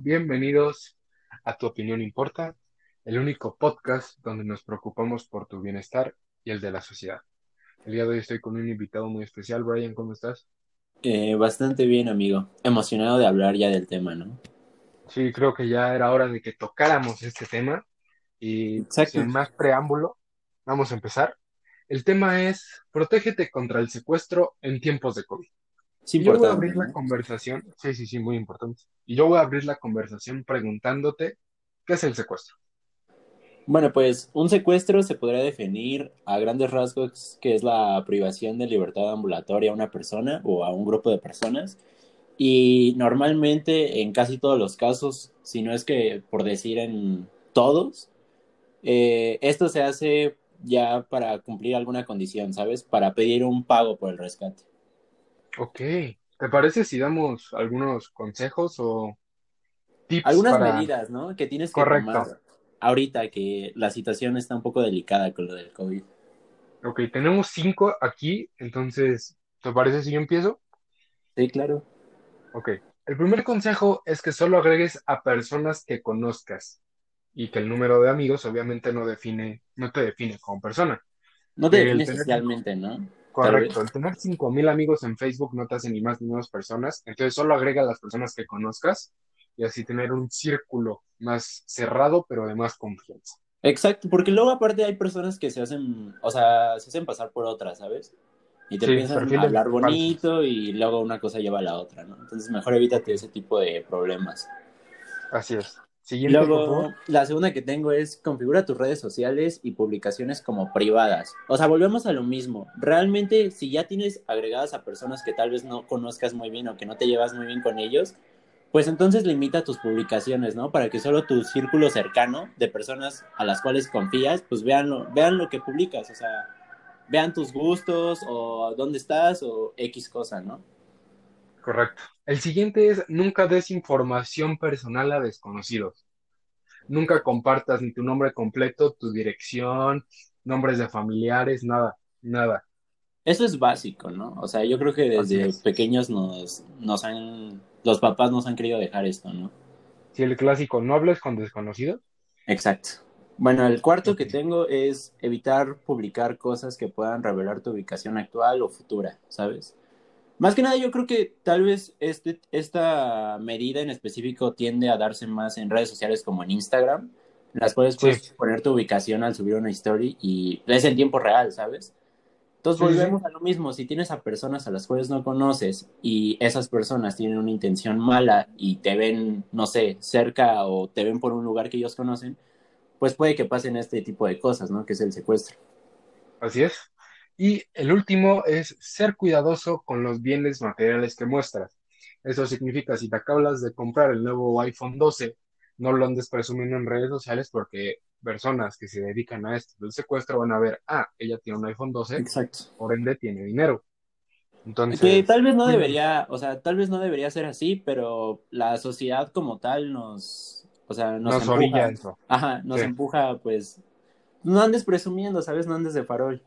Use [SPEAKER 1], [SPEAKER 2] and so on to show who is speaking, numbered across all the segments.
[SPEAKER 1] bienvenidos a Tu Opinión Importa, el único podcast donde nos preocupamos por tu bienestar y el de la sociedad. El día de hoy estoy con un invitado muy especial. Brian, ¿cómo estás?
[SPEAKER 2] Eh, bastante bien, amigo. Emocionado de hablar ya del tema, ¿no?
[SPEAKER 1] Sí, creo que ya era hora de que tocáramos este tema y sin más preámbulo, vamos a empezar. El tema es protégete contra el secuestro en tiempos de COVID. Sí, yo voy a abrir la conversación, sí, sí, sí, muy importante. Y yo voy a abrir la conversación preguntándote, ¿qué es el secuestro?
[SPEAKER 2] Bueno, pues un secuestro se podría definir a grandes rasgos que es la privación de libertad ambulatoria a una persona o a un grupo de personas. Y normalmente en casi todos los casos, si no es que por decir en todos, eh, esto se hace ya para cumplir alguna condición, ¿sabes? Para pedir un pago por el rescate.
[SPEAKER 1] Ok, ¿te parece si damos algunos consejos o
[SPEAKER 2] tips Algunas medidas, ¿no? Que tienes que tomar ahorita que la situación está un poco delicada con lo del COVID.
[SPEAKER 1] Ok, tenemos cinco aquí, entonces, ¿te parece si yo empiezo?
[SPEAKER 2] Sí, claro.
[SPEAKER 1] Ok, el primer consejo es que solo agregues a personas que conozcas y que el número de amigos obviamente no define, no te define como persona.
[SPEAKER 2] No te define socialmente, ¿no?
[SPEAKER 1] Correcto, el tener 5000 amigos en Facebook no te hace ni más ni menos personas, entonces solo agrega a las personas que conozcas y así tener un círculo más cerrado, pero de más confianza.
[SPEAKER 2] Exacto, porque luego aparte hay personas que se hacen, o sea, se hacen pasar por otras, ¿sabes? Y te empiezan a hablar bonito y luego una cosa lleva a la otra, ¿no? Entonces mejor evítate ese tipo de problemas.
[SPEAKER 1] Así es.
[SPEAKER 2] Luego, la segunda que tengo es configura tus redes sociales y publicaciones como privadas. O sea, volvemos a lo mismo. Realmente, si ya tienes agregadas a personas que tal vez no conozcas muy bien o que no te llevas muy bien con ellos, pues entonces limita tus publicaciones, ¿no? Para que solo tu círculo cercano de personas a las cuales confías, pues vean lo, vean lo que publicas. O sea, vean tus gustos o dónde estás o X cosa, ¿no?
[SPEAKER 1] Correcto. El siguiente es nunca des información personal a desconocidos. Nunca compartas ni tu nombre completo, tu dirección, nombres de familiares, nada, nada.
[SPEAKER 2] Eso es básico, ¿no? O sea, yo creo que desde pequeños nos, nos han, los papás nos han querido dejar esto, ¿no?
[SPEAKER 1] Sí, el clásico, no hables con desconocidos.
[SPEAKER 2] Exacto. Bueno, el cuarto que tengo es evitar publicar cosas que puedan revelar tu ubicación actual o futura, ¿sabes? Más que nada, yo creo que tal vez este, esta medida en específico tiende a darse más en redes sociales como en Instagram, en las cuales puedes poner tu ubicación al subir una story y es en tiempo real, ¿sabes? Entonces volvemos a lo mismo, si tienes a personas a las cuales no conoces y esas personas tienen una intención mala y te ven, no sé, cerca o te ven por un lugar que ellos conocen, pues puede que pasen este tipo de cosas, ¿no? Que es el secuestro.
[SPEAKER 1] Así es. Y el último es ser cuidadoso con los bienes materiales que muestras. Eso significa, si te acabas de comprar el nuevo iPhone 12, no lo andes presumiendo en redes sociales porque personas que se dedican a esto del secuestro van a ver, ah, ella tiene un iPhone 12,
[SPEAKER 2] Exacto.
[SPEAKER 1] por ende tiene dinero.
[SPEAKER 2] Entonces, que tal vez no debería, o sea, tal vez no debería ser así, pero la sociedad como tal nos, o sea, nos, empuja. Ajá, nos empuja, pues, no andes presumiendo, ¿sabes? No andes de farol.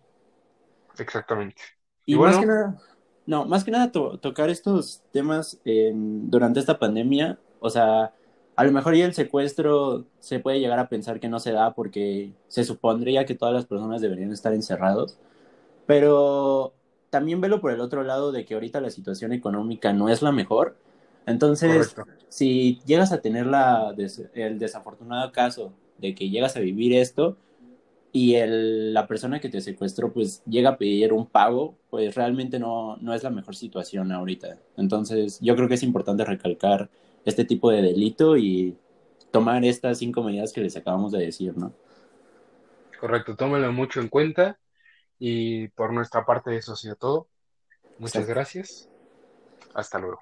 [SPEAKER 1] Exactamente.
[SPEAKER 2] Y, más que nada, no, más que nada tocar estos temas durante esta pandemia, o sea, a lo mejor ya el secuestro se puede llegar a pensar que no se da porque se supondría que todas las personas deberían estar encerrados, pero también velo por el otro lado de que ahorita la situación económica no es la mejor. Entonces, si llegas a tener la, el desafortunado caso de que llegas a vivir esto, y el, la persona que te secuestró pues llega a pedir un pago, pues realmente no, no es la mejor situación ahorita. Entonces yo creo que es importante recalcar este tipo de delito y tomar estas cinco medidas que les acabamos de decir, ¿no?
[SPEAKER 1] Correcto, tómelo mucho en cuenta y por nuestra parte eso ha sido todo. Muchas gracias. Hasta luego.